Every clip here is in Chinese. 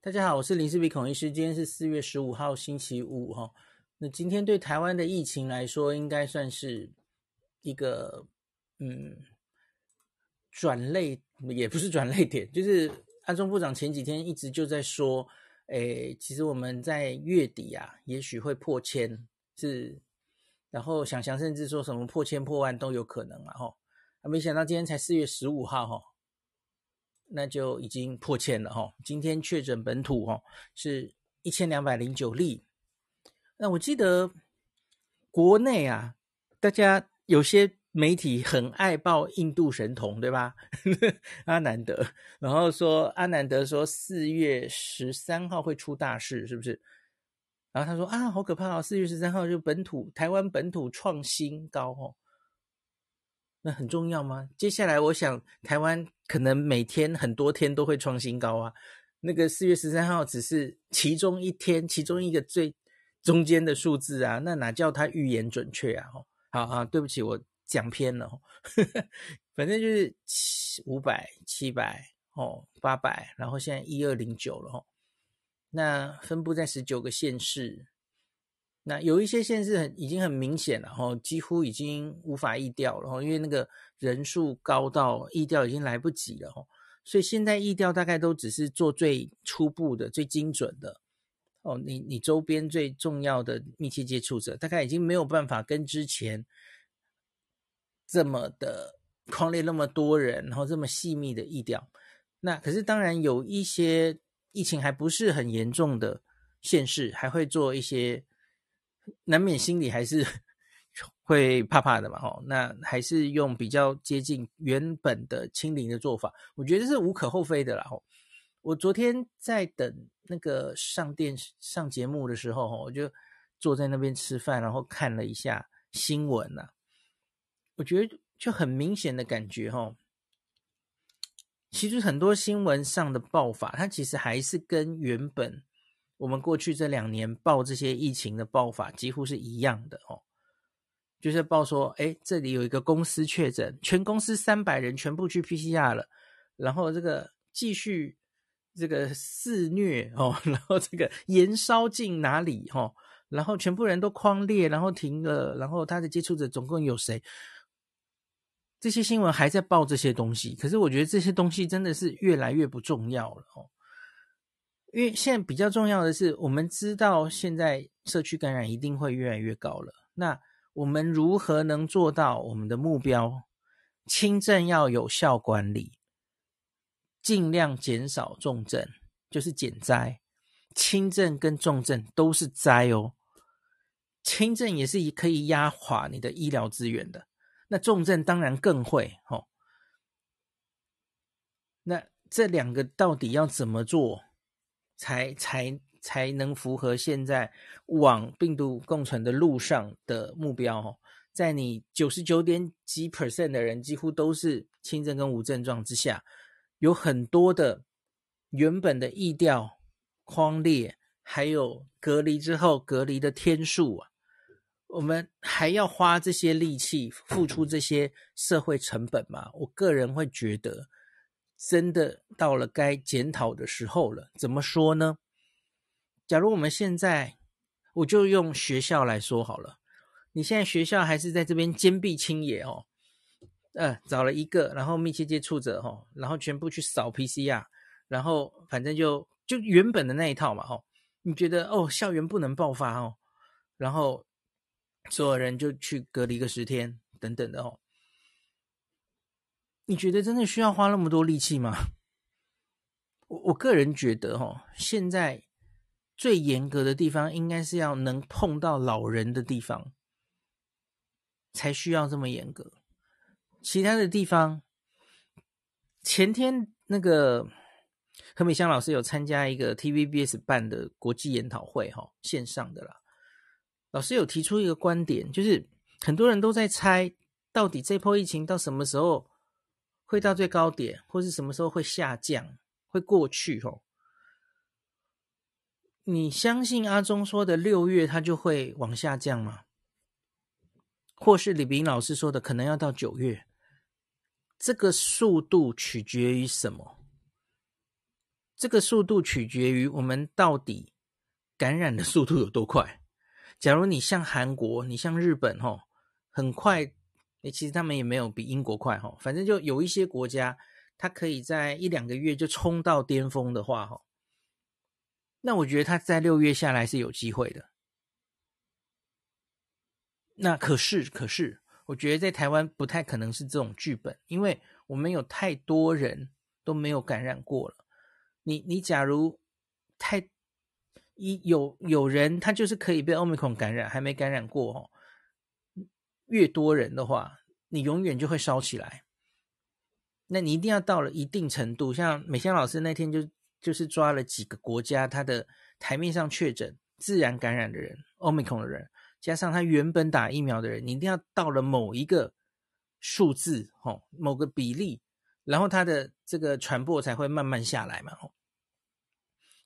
大家好，我是林世比孔医师。今天是四月十五号，星期五哈。那今天对台湾的疫情来说，应该算是一个嗯转类，也不是转类点，就是安中部长前几天一直就在说，诶，其实我们在月底啊，也许会破千，是，然后想想甚至说什么破千破万都有可能啊哈。没想到今天才四月十五号哈。那就已经破千了哈，今天确诊本土哈是一千两百零九例。那我记得国内啊，大家有些媒体很爱报印度神童，对吧？阿南德，然后说阿南德说四月十三号会出大事，是不是？然后他说啊，好可怕哦，四月十三号就本土台湾本土创新高哦。那很重要吗？接下来，我想台湾可能每天很多天都会创新高啊。那个四月十三号只是其中一天，其中一个最中间的数字啊，那哪叫它预言准确啊？好啊，对不起，我讲偏了。反正就是七五百、七百哦，八百，然后现在一二零九了。那分布在十九个县市。那有一些县市很已经很明显了哈，几乎已经无法疫调了哈，因为那个人数高到疫调已经来不及了，所以现在疫调大概都只是做最初步的、最精准的哦。你你周边最重要的密切接触者，大概已经没有办法跟之前这么的框列那么多人，然后这么细密的疫调。那可是当然有一些疫情还不是很严重的县市，还会做一些。难免心里还是 会怕怕的嘛，吼，那还是用比较接近原本的清零的做法，我觉得是无可厚非的啦，吼。我昨天在等那个上电视上节目的时候，吼，我就坐在那边吃饭，然后看了一下新闻呐，我觉得就很明显的感觉，吼，其实很多新闻上的报法，它其实还是跟原本。我们过去这两年报这些疫情的报法几乎是一样的哦，就是报说，哎，这里有一个公司确诊，全公司三百人全部去 PCR 了，然后这个继续这个肆虐哦，然后这个延烧进哪里哦，然后全部人都匡列，然后停了，然后他的接触者总共有谁？这些新闻还在报这些东西，可是我觉得这些东西真的是越来越不重要了哦。因为现在比较重要的是，我们知道现在社区感染一定会越来越高了。那我们如何能做到我们的目标？轻症要有效管理，尽量减少重症，就是减灾。轻症跟重症都是灾哦。轻症也是可以压垮你的医疗资源的，那重症当然更会哦。那这两个到底要怎么做？才才才能符合现在往病毒共存的路上的目标哦，在你九十九点几 percent 的人几乎都是轻症跟无症状之下，有很多的原本的意调匡列，还有隔离之后隔离的天数啊，我们还要花这些力气，付出这些社会成本吗？我个人会觉得。真的到了该检讨的时候了。怎么说呢？假如我们现在，我就用学校来说好了。你现在学校还是在这边坚壁清野哦，呃，找了一个，然后密切接触者哦，然后全部去扫 PCR，然后反正就就原本的那一套嘛哦。你觉得哦，校园不能爆发哦，然后所有人就去隔离个十天等等的哦。你觉得真的需要花那么多力气吗？我我个人觉得，哦，现在最严格的地方应该是要能碰到老人的地方，才需要这么严格。其他的地方，前天那个何美香老师有参加一个 TVBS 办的国际研讨会，哈，线上的啦。老师有提出一个观点，就是很多人都在猜，到底这波疫情到什么时候会到最高点，或是什么时候会下降，会过去哦？你相信阿中说的六月它就会往下降吗？或是李斌老师说的可能要到九月？这个速度取决于什么？这个速度取决于我们到底感染的速度有多快。假如你像韩国，你像日本，吼，很快，诶，其实他们也没有比英国快，吼，反正就有一些国家，它可以在一两个月就冲到巅峰的话，吼，那我觉得它在六月下来是有机会的。那可是，可是，我觉得在台湾不太可能是这种剧本，因为我们有太多人都没有感染过了。你你假如太一有有人他就是可以被 Omicron 感染，还没感染过哦，越多人的话，你永远就会烧起来。那你一定要到了一定程度，像美香老师那天就就是抓了几个国家，他的台面上确诊自然感染的人，Omicron 的人，加上他原本打疫苗的人，你一定要到了某一个数字，哦，某个比例，然后他的这个传播才会慢慢下来嘛，哦。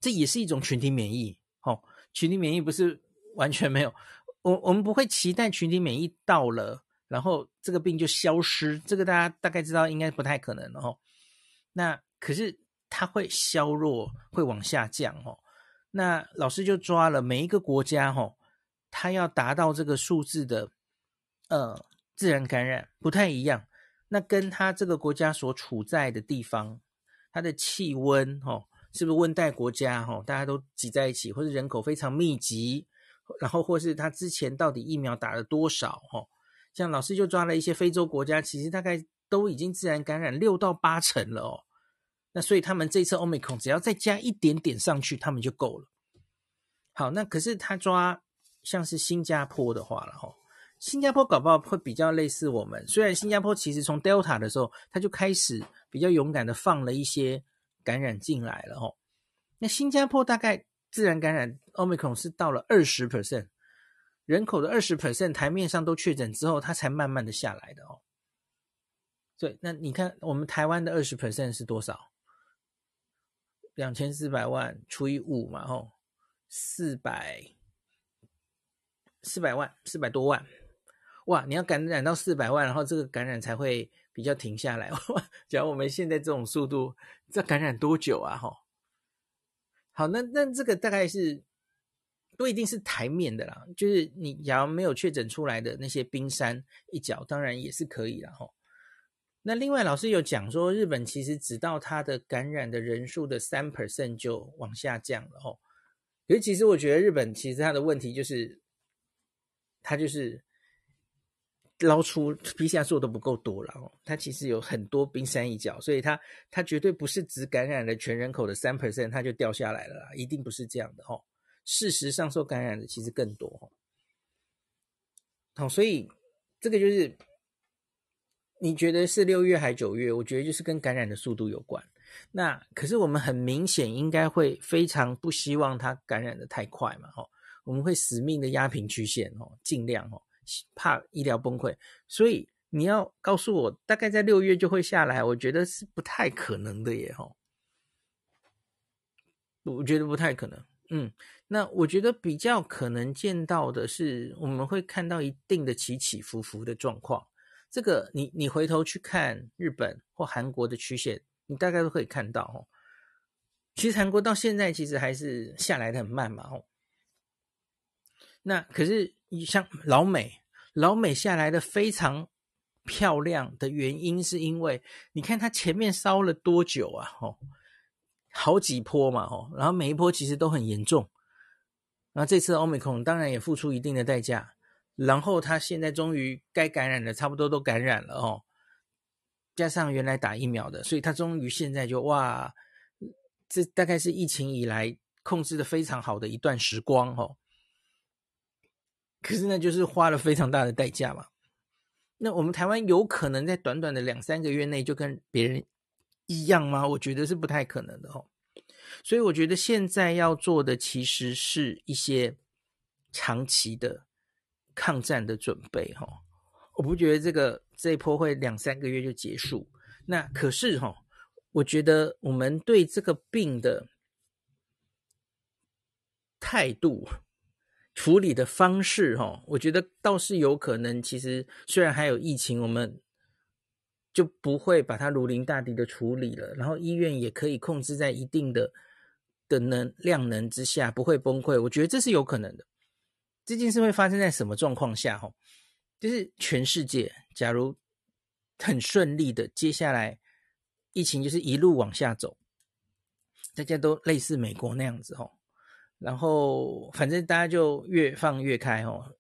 这也是一种群体免疫，哦，群体免疫不是完全没有，我我们不会期待群体免疫到了，然后这个病就消失，这个大家大概知道应该不太可能哦。那可是它会削弱，会往下降哦。那老师就抓了每一个国家，哦，它要达到这个数字的，呃，自然感染不太一样，那跟它这个国家所处在的地方，它的气温，哦。是不是温带国家哈，大家都挤在一起，或者人口非常密集，然后或是他之前到底疫苗打了多少哦？像老师就抓了一些非洲国家，其实大概都已经自然感染六到八成了哦。那所以他们这次 Omicron 只要再加一点点上去，他们就够了。好，那可是他抓像是新加坡的话了哈，新加坡搞不好会比较类似我们，虽然新加坡其实从 Delta 的时候他就开始比较勇敢的放了一些。感染进来了吼，那新加坡大概自然感染 Omicron 是到了二十 percent 人口的二十 percent 台面上都确诊之后，它才慢慢的下来的哦。对，那你看我们台湾的二十 percent 是多少？两千四百万除以五嘛吼，四百四百万四百多万，哇！你要感染到四百万，然后这个感染才会。比较停下来，假如我们现在这种速度，这感染多久啊？哈，好，那那这个大概是不一定是台面的啦，就是你假如没有确诊出来的那些冰山一角，当然也是可以啦。哈。那另外老师有讲说，日本其实只到它的感染的人数的三 percent 就往下降了，哈。可是其实我觉得日本其实它的问题就是，它就是。捞出 PCR 数都不够多了哦，它其实有很多冰山一角，所以它它绝对不是只感染了全人口的三 percent，它就掉下来了啦，一定不是这样的哦。事实上，受感染的其实更多哦。好，所以这个就是你觉得是六月还九月？我觉得就是跟感染的速度有关。那可是我们很明显应该会非常不希望它感染的太快嘛，哦，我们会死命的压平曲线哦，尽量哦。怕医疗崩溃，所以你要告诉我大概在六月就会下来，我觉得是不太可能的耶吼。我觉得不太可能。嗯，那我觉得比较可能见到的是，我们会看到一定的起起伏伏的状况。这个你你回头去看日本或韩国的曲线，你大概都可以看到哦。其实韩国到现在其实还是下来的很慢嘛吼。那可是。你像老美，老美下来的非常漂亮的原因，是因为你看它前面烧了多久啊？吼，好几波嘛，吼，然后每一波其实都很严重。然后这次欧美控当然也付出一定的代价，然后他现在终于该感染的差不多都感染了哦，加上原来打疫苗的，所以他终于现在就哇，这大概是疫情以来控制的非常好的一段时光哦。可是那就是花了非常大的代价嘛。那我们台湾有可能在短短的两三个月内就跟别人一样吗？我觉得是不太可能的哦。所以我觉得现在要做的其实是一些长期的抗战的准备哈。我不觉得这个这一波会两三个月就结束。那可是哈，我觉得我们对这个病的态度。处理的方式，哈，我觉得倒是有可能。其实虽然还有疫情，我们就不会把它如临大敌的处理了，然后医院也可以控制在一定的的能量能之下，不会崩溃。我觉得这是有可能的。这件事会发生在什么状况下？哈，就是全世界，假如很顺利的，接下来疫情就是一路往下走，大家都类似美国那样子，哈，然后反正大家就越放越开，哈。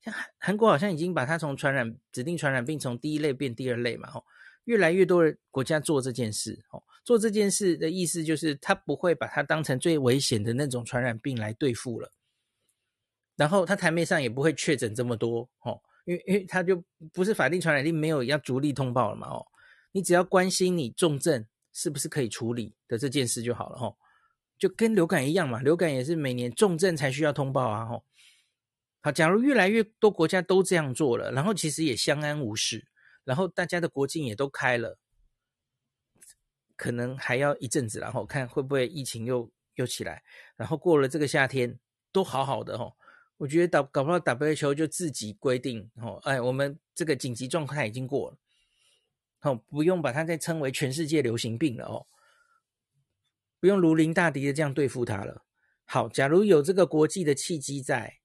像韩韩国好像已经把它从传染指定传染病从第一类变第二类嘛，哦，越来越多的国家做这件事，哦，做这件事的意思就是他不会把它当成最危险的那种传染病来对付了，然后他台面上也不会确诊这么多，哦，因为因为他就不是法定传染病，没有要逐例通报了嘛，哦，你只要关心你重症是不是可以处理的这件事就好了，吼，就跟流感一样嘛，流感也是每年重症才需要通报啊，吼。好，假如越来越多国家都这样做了，然后其实也相安无事，然后大家的国境也都开了，可能还要一阵子，然后看会不会疫情又又起来，然后过了这个夏天都好好的吼，我觉得搞搞不好 WHO 就自己规定哦，哎，我们这个紧急状态已经过了，好，不用把它再称为全世界流行病了哦，不用如临大敌的这样对付他了。好，假如有这个国际的契机在。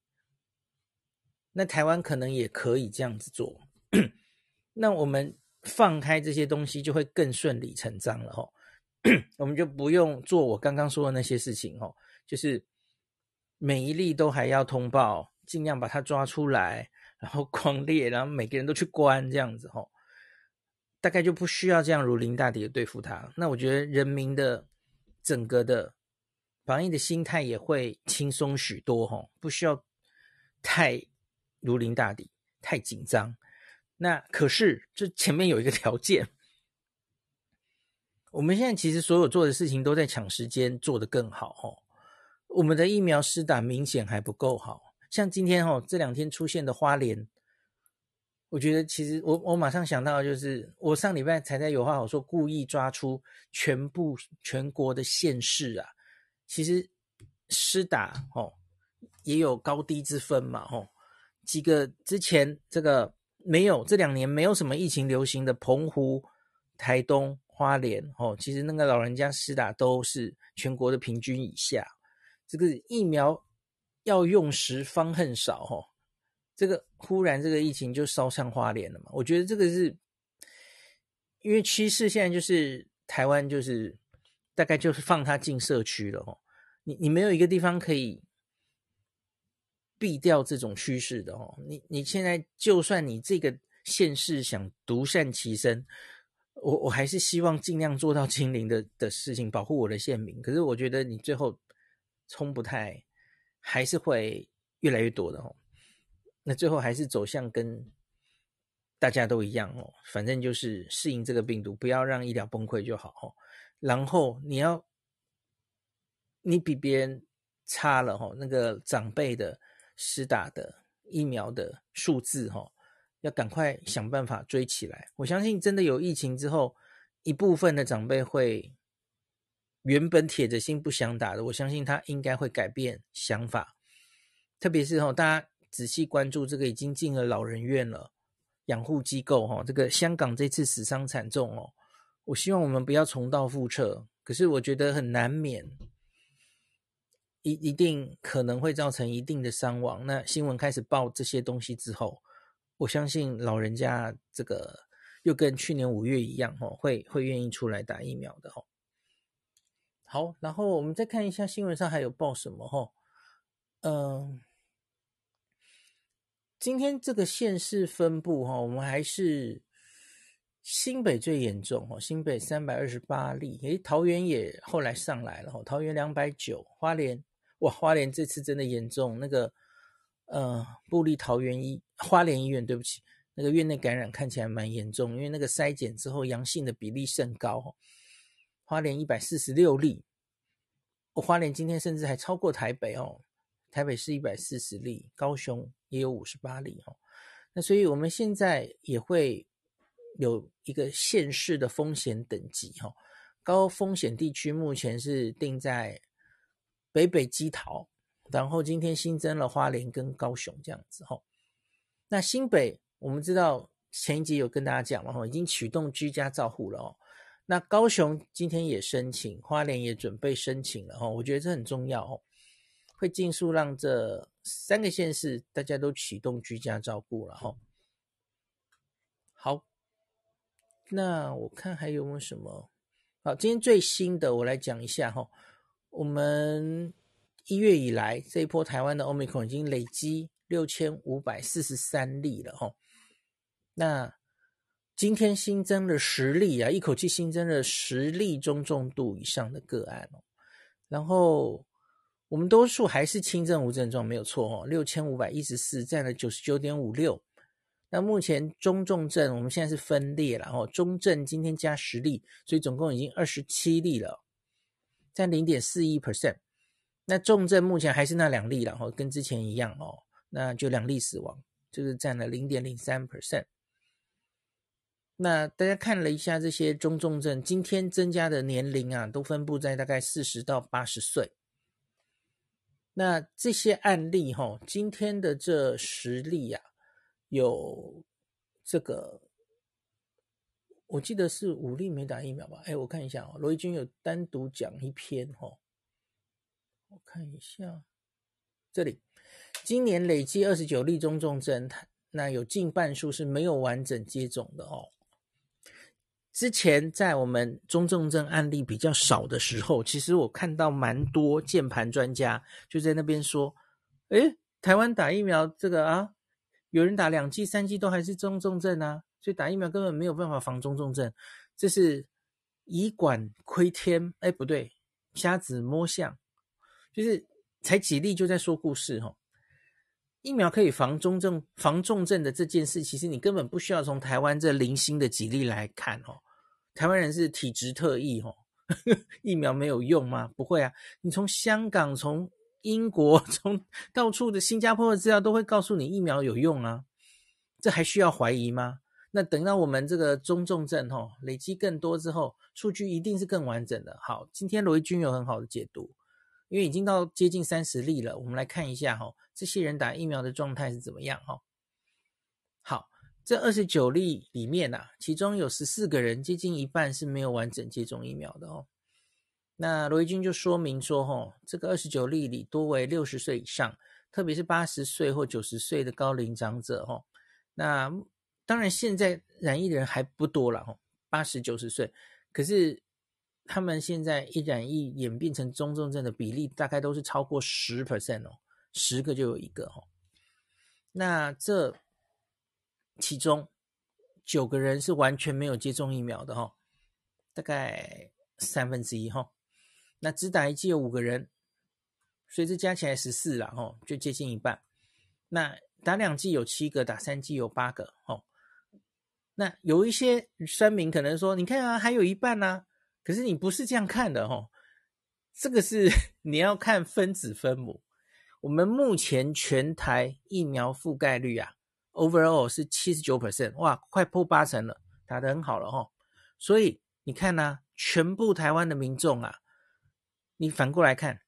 那台湾可能也可以这样子做，那我们放开这些东西就会更顺理成章了吼，我们就不用做我刚刚说的那些事情吼，就是每一例都还要通报，尽量把它抓出来，然后狂列，然后每个人都去关这样子吼，大概就不需要这样如临大敌的对付他。那我觉得人民的整个的防疫的心态也会轻松许多吼，不需要太。如临大敌，太紧张。那可是这前面有一个条件，我们现在其实所有做的事情都在抢时间，做得更好哦。我们的疫苗施打明显还不够好，像今天哦这两天出现的花莲，我觉得其实我我马上想到就是，我上礼拜才在有话好说，故意抓出全部全国的县市啊，其实施打哦也有高低之分嘛哦。几个之前这个没有这两年没有什么疫情流行的澎湖、台东、花莲哦，其实那个老人家施打都是全国的平均以下。这个疫苗要用时方恨少哦，这个忽然这个疫情就烧上花莲了嘛。我觉得这个是因为趋势现在就是台湾就是大概就是放他进社区了哦，你你没有一个地方可以。避掉这种趋势的哦，你你现在就算你这个县市想独善其身，我我还是希望尽量做到清零的的事情，保护我的县民。可是我觉得你最后冲不太，还是会越来越多的哦。那最后还是走向跟大家都一样哦，反正就是适应这个病毒，不要让医疗崩溃就好哦。然后你要你比别人差了哦，那个长辈的。施打的疫苗的数字，哈，要赶快想办法追起来。我相信，真的有疫情之后，一部分的长辈会原本铁着心不想打的，我相信他应该会改变想法。特别是哈，大家仔细关注这个已经进了老人院了，养护机构哈，这个香港这次死伤惨重哦，我希望我们不要重蹈覆辙。可是我觉得很难免。一一定可能会造成一定的伤亡。那新闻开始报这些东西之后，我相信老人家这个又跟去年五月一样，哦，会会愿意出来打疫苗的，吼。好，然后我们再看一下新闻上还有报什么，吼。嗯，今天这个县市分布，哈，我们还是新北最严重，哈，新北三百二十八例，诶，桃园也后来上来了，哈，桃园两百九，花莲。哇，花莲这次真的严重，那个呃，布立桃园医花莲医院，对不起，那个院内感染看起来蛮严重，因为那个筛检之后阳性的比例甚高。花莲一百四十六例，我、哦、花莲今天甚至还超过台北哦，台北是一百四十例，高雄也有五十八例哦。那所以我们现在也会有一个县市的风险等级哈、哦，高风险地区目前是定在。北北基桃，然后今天新增了花莲跟高雄这样子吼。那新北我们知道前一集有跟大家讲了哈，已经启动居家照护了哦。那高雄今天也申请，花莲也准备申请了哈。我觉得这很重要哦，会尽速让这三个县市大家都启动居家照顾了哈。好，那我看还有没有什么？好，今天最新的我来讲一下哈。我们一月以来这一波台湾的 Omicron 已经累积六千五百四十三例了哈。那今天新增了十例啊，一口气新增了十例中重度以上的个案哦。然后我们多数还是轻症无症状，没有错哦，六千五百一十四占了九十九点五六。那目前中重症我们现在是分列了哦，中症今天加十例，所以总共已经二十七例了，占零点四一 percent。那重症目前还是那两例了哦，跟之前一样哦，那就两例死亡，就是占了零点零三 percent。那大家看了一下这些中重症，今天增加的年龄啊，都分布在大概四十到八十岁。那这些案例哈，今天的这十例啊，有这个，我记得是五例没打疫苗吧？哎，我看一下哦，罗一军有单独讲一篇哈，我看一下这里，今年累计二十九例中重症，那有近半数是没有完整接种的哦。之前在我们中重症案例比较少的时候，其实我看到蛮多键盘专家就在那边说：“诶，台湾打疫苗这个啊，有人打两剂、三剂都还是中重症啊，所以打疫苗根本没有办法防中重症，这是以管窥天。”诶，不对，瞎子摸象，就是才几例就在说故事哈。疫苗可以防中症、防重症的这件事，其实你根本不需要从台湾这零星的几例来看哦。台湾人是体质特异，吼，疫苗没有用吗？不会啊，你从香港、从英国、从到处的新加坡的资料都会告诉你疫苗有用啊，这还需要怀疑吗？那等到我们这个中重症，吼，累积更多之后，数据一定是更完整的。好，今天罗一军有很好的解读，因为已经到接近三十例了，我们来看一下，吼，这些人打疫苗的状态是怎么样，哈？好。这二十九例里面啊，其中有十四个人，接近一半是没有完整接种疫苗的哦。那罗一军就说明说，哦，这个二十九例里多为六十岁以上，特别是八十岁或九十岁的高龄长者，吼。那当然现在染疫的人还不多了，吼，八十九十岁，可是他们现在一染疫演变成中重症的比例，大概都是超过十 percent 哦，十个就有一个，吼。那这。其中九个人是完全没有接种疫苗的哈，大概三分之一哈。那只打一剂有五个人，所以这加起来十四了哈，就接近一半。那打两剂有七个，打三剂有八个哈。那有一些酸民可能说，你看啊，还有一半呢、可是你不是这样看的哦，这个是 你要看分子分母。我们目前全台疫苗覆盖率啊。Overall 是七十九 percent，哇，快破八成了，打得很好了哦。所以你看呢、全部台湾的民众啊，你反过来看，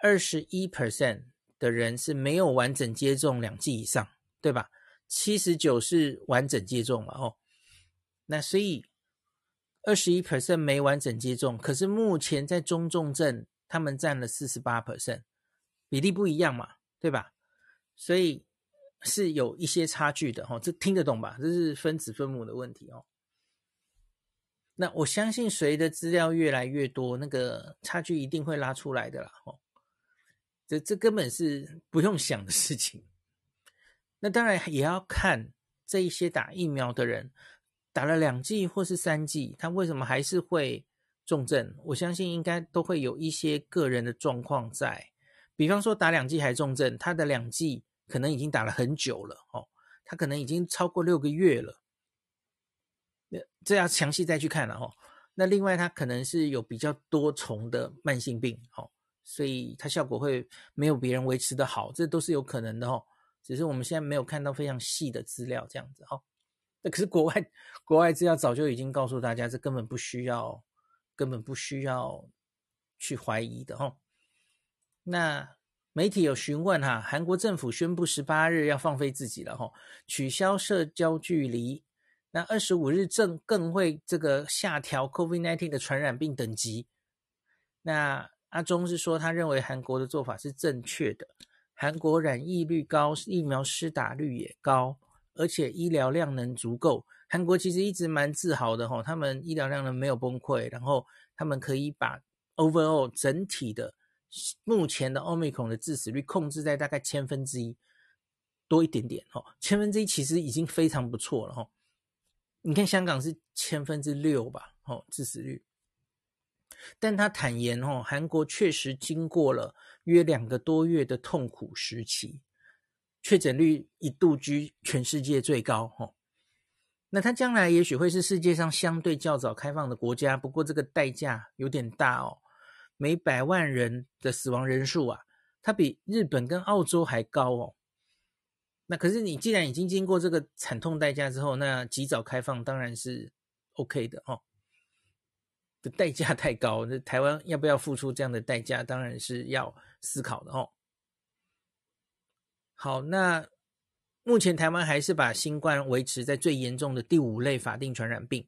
二十一 percent 的人是没有完整接种两剂以上，对吧？七十九是完整接种嘛，哦，那所以二十一 percent 没完整接种，可是目前在中重症他们占了四十八 percent，比例不一样嘛，对吧？所以。是有一些差距的哈，这听得懂吧？这是分子分母的问题哦。那我相信随着资料越来越多，那个差距一定会拉出来的啦。哦，这这根本是不用想的事情。那当然也要看这一些打疫苗的人，打了两剂或是三剂，他为什么还是会重症？我相信应该都会有一些个人的状况在。比方说打两剂还重症，他的两剂。可能已经打了很久了哦，他可能已经超过六个月了，那这要详细再去看了哦。那另外他可能是有比较多重的慢性病哦，所以他效果会没有别人维持的好，这都是有可能的哦。只是我们现在没有看到非常细的资料这样子哦。那可是国外国外资料早就已经告诉大家，这根本不需要，根本不需要去怀疑的哦。那。媒体有询问哈，韩国政府宣布十八日要放飞自己了哈，取消社交距离，那二十五日正更会这个下调 COVID-19 的传染病等级。那阿中是说，他认为韩国的做法是正确的。韩国染疫率高，疫苗施打率也高，而且医疗量能足够。韩国其实一直蛮自豪的吼，他们医疗量能没有崩溃，然后他们可以把 overall 整体的目前的 Omicron 的致死率控制在大概千分之一多一点点哈，千分之一其实已经非常不错了哈。你看香港是千分之六吧，哦致死率。但他坦言哦，韩国确实经过了约两个多月的痛苦时期，确诊率一度居全世界最高哦。那它将来也许会是世界上相对较早开放的国家，不过这个代价有点大哦，每百万人的死亡人数啊，它比日本跟澳洲还高哦。那可是你既然已经经过这个惨痛代价之后，那及早开放当然是 OK 的哦。的代价太高，那台湾要不要付出这样的代价，当然是要思考的哦。好，那目前台湾还是把新冠维持在最严重的第五类法定传染病。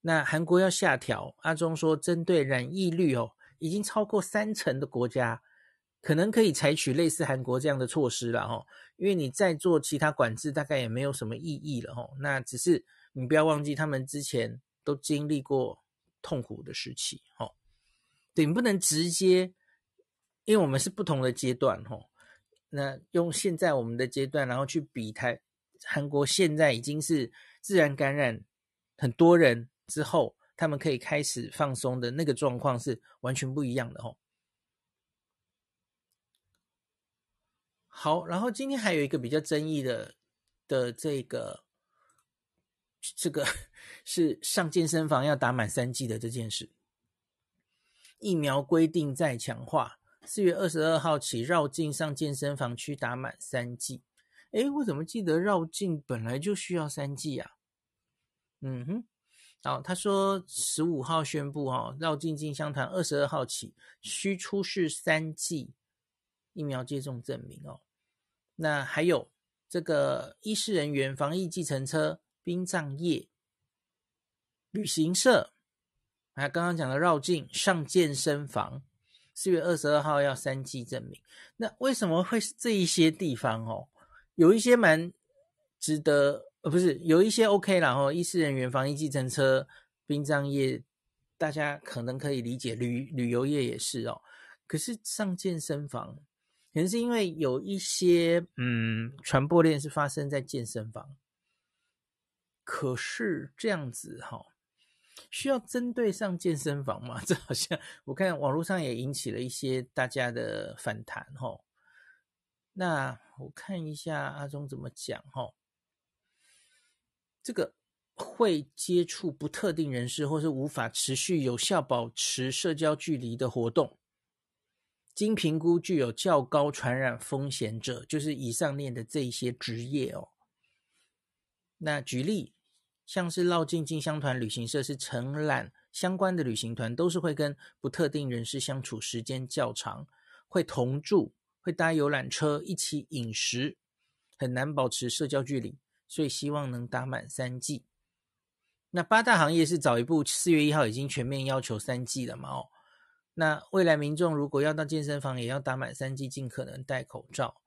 那韩国要下调，阿中说，针对染疫率哦已经超过三成的国家。可能可以采取类似韩国这样的措施了哈，因为你再做其他管制，大概也没有什么意义了哈。那只是你不要忘记，他们之前都经历过痛苦的时期哈。对，你不能直接，因为我们是不同的阶段哈。那用现在我们的阶段，然后去比台韩国现在已经是自然感染很多人之后，他们可以开始放松的那个状况是完全不一样的哦。好，然后今天还有一个比较争议的的这个这个是上健身房要打满三剂的这件事，疫苗规定再强化，四月二十二号起绕境上健身房区打满三剂。诶，我怎么记得绕境本来就需要三剂啊？嗯哼，好，他说十五号宣布哈，绕境进香团二十二号起需出示三剂疫苗接种证明哦。那还有这个医师人员、防疫计程车、殡葬业、旅行社，还刚刚讲的绕境上健身房，四月二十二号要三季证明。那为什么会是这一些地方哦？有一些蛮值得，呃，不是有一些 OK 啦哦。医师人员、防疫计程车、殡葬业，大家可能可以理解，旅旅游业也是哦。可是上健身房。可能是因为有一些嗯传播链是发生在健身房，可是这样子哈，需要针对上健身房吗？这好像我看网络上也引起了一些大家的反弹哈。那我看一下阿中怎么讲哈，这个会接触不特定人士或是无法持续有效保持社交距离的活动。经评估具有较高传染风险者，就是以上念的这一些职业哦。那举例，像是绕境进香团旅行社是承揽相关的旅行团，都是会跟不特定人士相处时间较长，会同住，会搭游览车，一起饮食，很难保持社交距离，所以希望能打满三剂。那八大行业是早一步，四月一号已经全面要求三剂了嘛？哦。那未来民众如果要到健身房，也要打满三剂，尽可能戴口罩。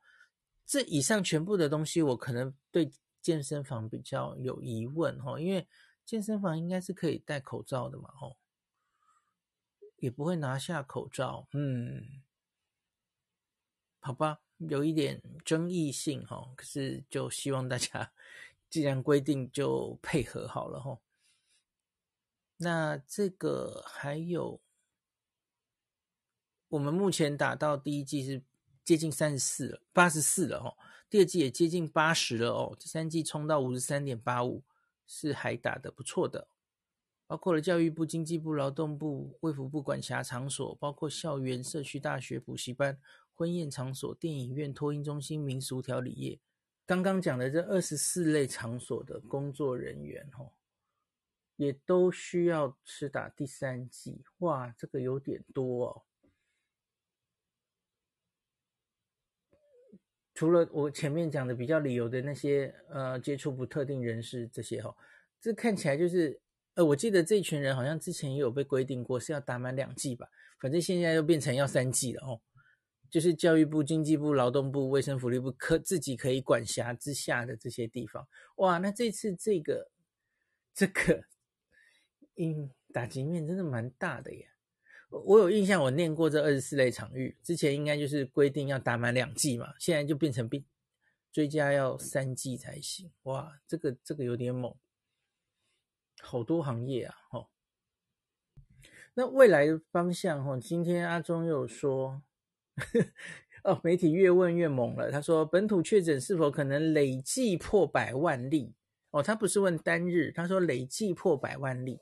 这以上全部的东西，我可能对健身房比较有疑问哈，因为健身房应该是可以戴口罩的嘛，吼，也不会拿下口罩，嗯，好吧，有一点争议性哈，可是就希望大家 既然规定就配合好了哈。那这个还有。我们目前打到第一季是接近三十四了，八十四了哦。第二季也接近八十了哦。第三季冲到五十三点八五，是还打得不错的。包括了教育部、经济部、劳动部、卫福部管辖场所，包括校园、社区大学、补习班、婚宴场所、电影院、托婴中心、民俗调理业。刚刚讲的这二十四类场所的工作人员哦，也都需要施打第三剂。哇，这个有点多哦。除了我前面讲的比较理由的那些，呃，接触不特定人士这些哈，这看起来就是，呃，我记得这群人好像之前也有被规定过是要打满两剂吧，反正现在又变成要三剂了哦。就是教育部、经济部、劳动部、卫生福利部可自己可以管辖之下的这些地方，哇，那这次这个这个，嗯，打击面真的蛮大的耶。我有印象，我念过这二十四类场域，之前应该就是规定要打满两季嘛，现在就变成必追加要三季才行。哇，这个这个有点猛，好多行业啊，哦。那未来方向，哦，今天阿中又说。哦，媒体越问越猛了。他说，本土确诊是否可能累计破百万例？哦，他不是问单日，他说累计破百万例。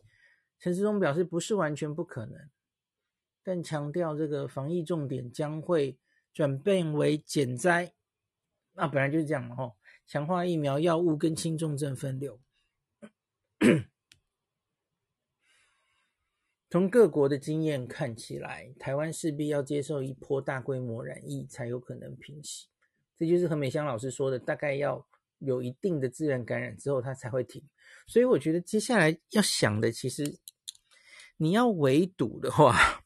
陈时中表示不是完全不可能，但强调这个防疫重点将会转变为减灾。那、本来就是这样嘛，吼，强化疫苗、药物跟轻重症分流。从各国的经验看起来，台湾势必要接受一波大规模染疫，才有可能平息。这就是何美香老师说的，大概要有一定的自然感染之后，它才会停。所以我觉得接下来要想的，其实你要围堵的话，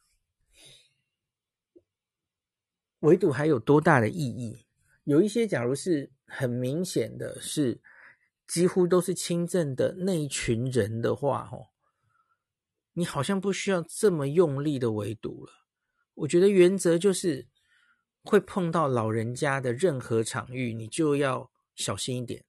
围堵还有多大的意义？有一些，假如是很明显的是几乎都是轻症的那一群人的话，吼。你好像不需要这么用力的围堵了。我觉得原则就是，会碰到老人家的任何场域，你就要小心一点。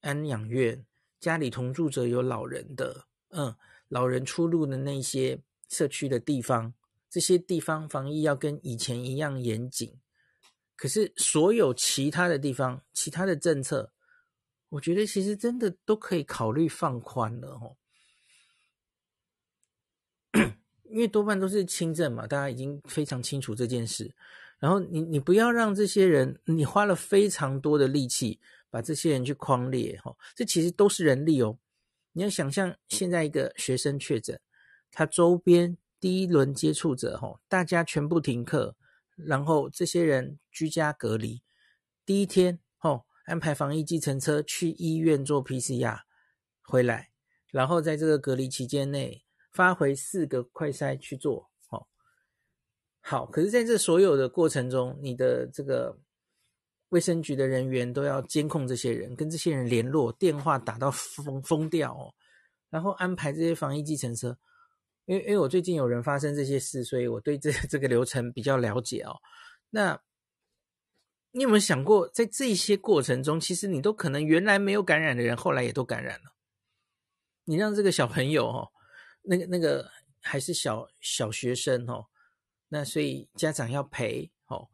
安养院、家里同住者有老人的，嗯，老人出入的那些社区的地方，这些地方防疫要跟以前一样严谨。可是所有其他的地方、其他的政策，我觉得其实真的都可以考虑放宽了哦。因为多半都是轻症嘛，大家已经非常清楚这件事。然后你你不要让这些人，你花了非常多的力气把这些人去框列，哈，这其实都是人力哦。你要想象现在一个学生确诊，他周边第一轮接触者，吼，大家全部停课，然后这些人居家隔离，第一天，吼，安排防疫计程车去医院做 PCR 回来，然后在这个隔离期间内。发回四个快筛去做，吼，好。可是，在这所有的过程中，你的这个卫生局的人员都要监控这些人，跟这些人联络，电话打到疯疯掉哦，然后安排这些防疫计程车。因为，因为我最近有人发生这些事，所以我对这 这个流程比较了解哦。那你有没有想过，在这些过程中，其实你都可能原来没有感染的人，后来也都感染了。你让这个小朋友哦。那个那个还是小小学生哦，那所以家长要陪哦，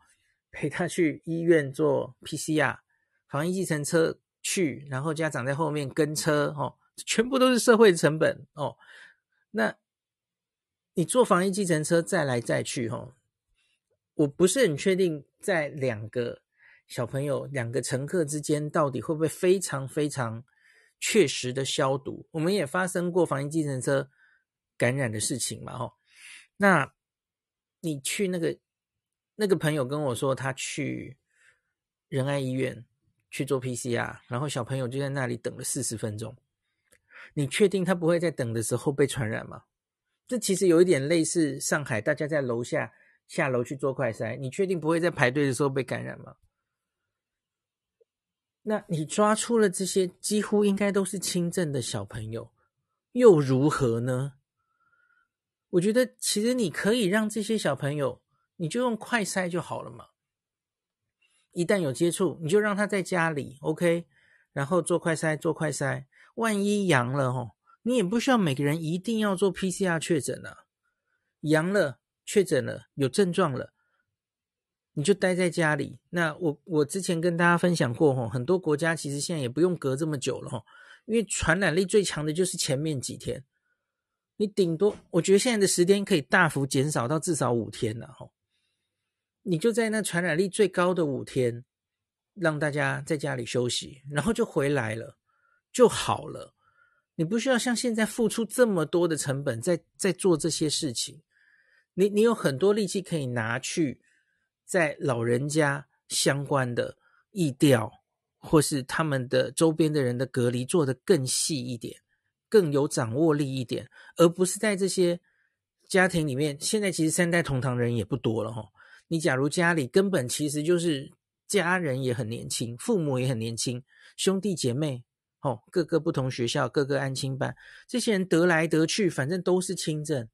陪他去医院做 PCR，防疫计程车去，然后家长在后面跟车哦，全部都是社会成本哦。那你坐防疫计程车再来再去哦，我不是很确定在两个小朋友两个乘客之间到底会不会非常非常确实的消毒。我们也发生过防疫计程车。感染的事情嘛，吼，那你去那个那个朋友跟我说，他去仁爱医院去做 PCR，然后小朋友就在那里等了四十分钟。你确定他不会在等的时候被传染吗？这其实有一点类似上海，大家在楼下下楼去做快筛，你确定不会在排队的时候被感染吗？那你抓出了这些几乎应该都是轻症的小朋友，又如何呢？我觉得其实你可以让这些小朋友，你就用快筛就好了嘛。一旦有接触，你就让他在家里，OK，然后做快筛，做快筛。万一阳了哦，你也不需要每个人一定要做 PCR 确诊啊。阳了，确诊了，有症状了，你就待在家里。那我我之前跟大家分享过哦，很多国家其实现在也不用隔这么久了哦，因为传染力最强的就是前面几天。你顶多，我觉得现在的时间可以大幅减少到至少五天了哈。你就在那传染力最高的五天，让大家在家里休息，然后就回来了，就好了。你不需要像现在付出这么多的成本在在做这些事情。你你有很多力气可以拿去在老人家相关的疫调或是他们的周边的人的隔离做得更细一点，更有掌握力一点，而不是在这些家庭里面。现在其实三代同堂人也不多了哈。你假如家里根本其实就是家人也很年轻，父母也很年轻，兄弟姐妹哦，各个不同学校，各个安亲班，这些人得来得去，反正都是轻症。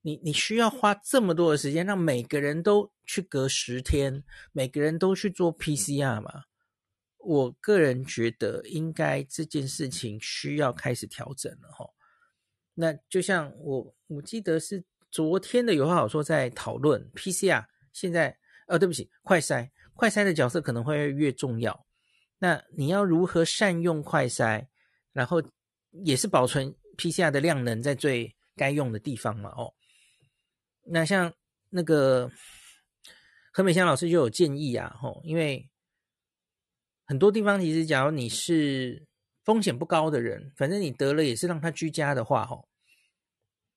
你你需要花这么多的时间，让每个人都去隔十天，每个人都去做 PCR 吗？我个人觉得，应该这件事情需要开始调整了哈。那就像我我记得是昨天的有话好说在讨论 PCR，现在呃、对不起，快筛，快筛的角色可能会越重要。那你要如何善用快筛，然后也是保存 PCR 的量能在最该用的地方嘛？哦，那像那个何美香老师就有建议啊，吼，因为。很多地方其实，假如你是风险不高的人，反正你得了也是让他居家的话，吼，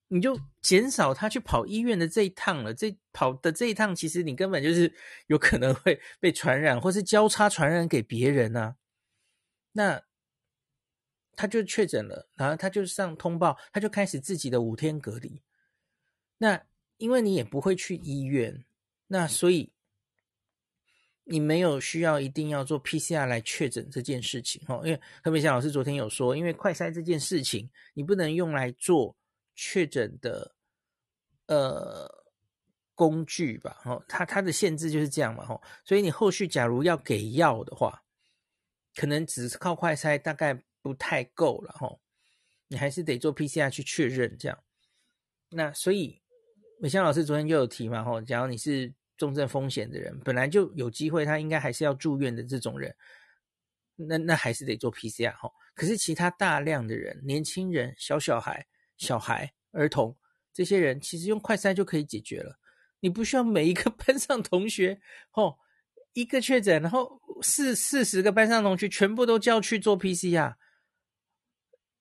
你就减少他去跑医院的这一趟了。这跑的这一趟，其实你根本就是有可能会被传染，或是交叉传染给别人啊。那他就确诊了，然后他就上通报，他就开始自己的五天隔离。那因为你也不会去医院，那所以。你没有需要一定要做 PCR 来确诊这件事情，哈，因为何美香老师昨天有说，因为快筛这件事情，你不能用来做确诊的呃工具吧，哈，它它的限制就是这样嘛，哈，所以你后续假如要给药的话，可能只是靠快筛大概不太够了，哈，你还是得做 PCR 去确认这样。那所以美香老师昨天就有提嘛，哈，假如你是。重症风险的人本来就有机会，他应该还是要住院的这种人，那那还是得做 PCR 哈。可是其他大量的人，年轻人、小小孩、小孩、儿童这些人，其实用快筛就可以解决了。你不需要每一个 班上同学，哦，一个确诊，然后四四十个班上同学全部都叫去做 PCR，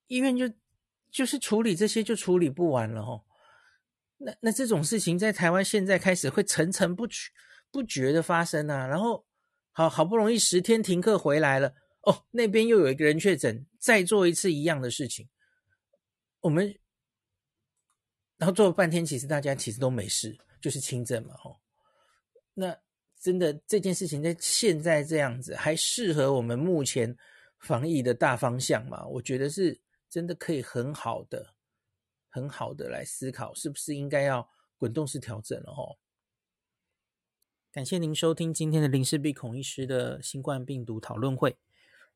医院就就是处理这些就处理不完了哦。那那这种事情在台湾现在开始会层层不绝不绝的发生啊，然后好好不容易十天停课回来了，哦，那边又有一个人确诊，再做一次一样的事情，我们然后做了半天，其实大家其实都没事，就是轻症嘛，吼。那真的这件事情在现在这样子，还适合我们目前防疫的大方向吗？我觉得是真的可以很好的。很好的来思考，是不是应该要滚动式调整了哦？感谢您收听今天的林氏璧孔医师的新冠病毒讨论会。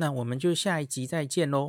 那我们就下一集再见喽。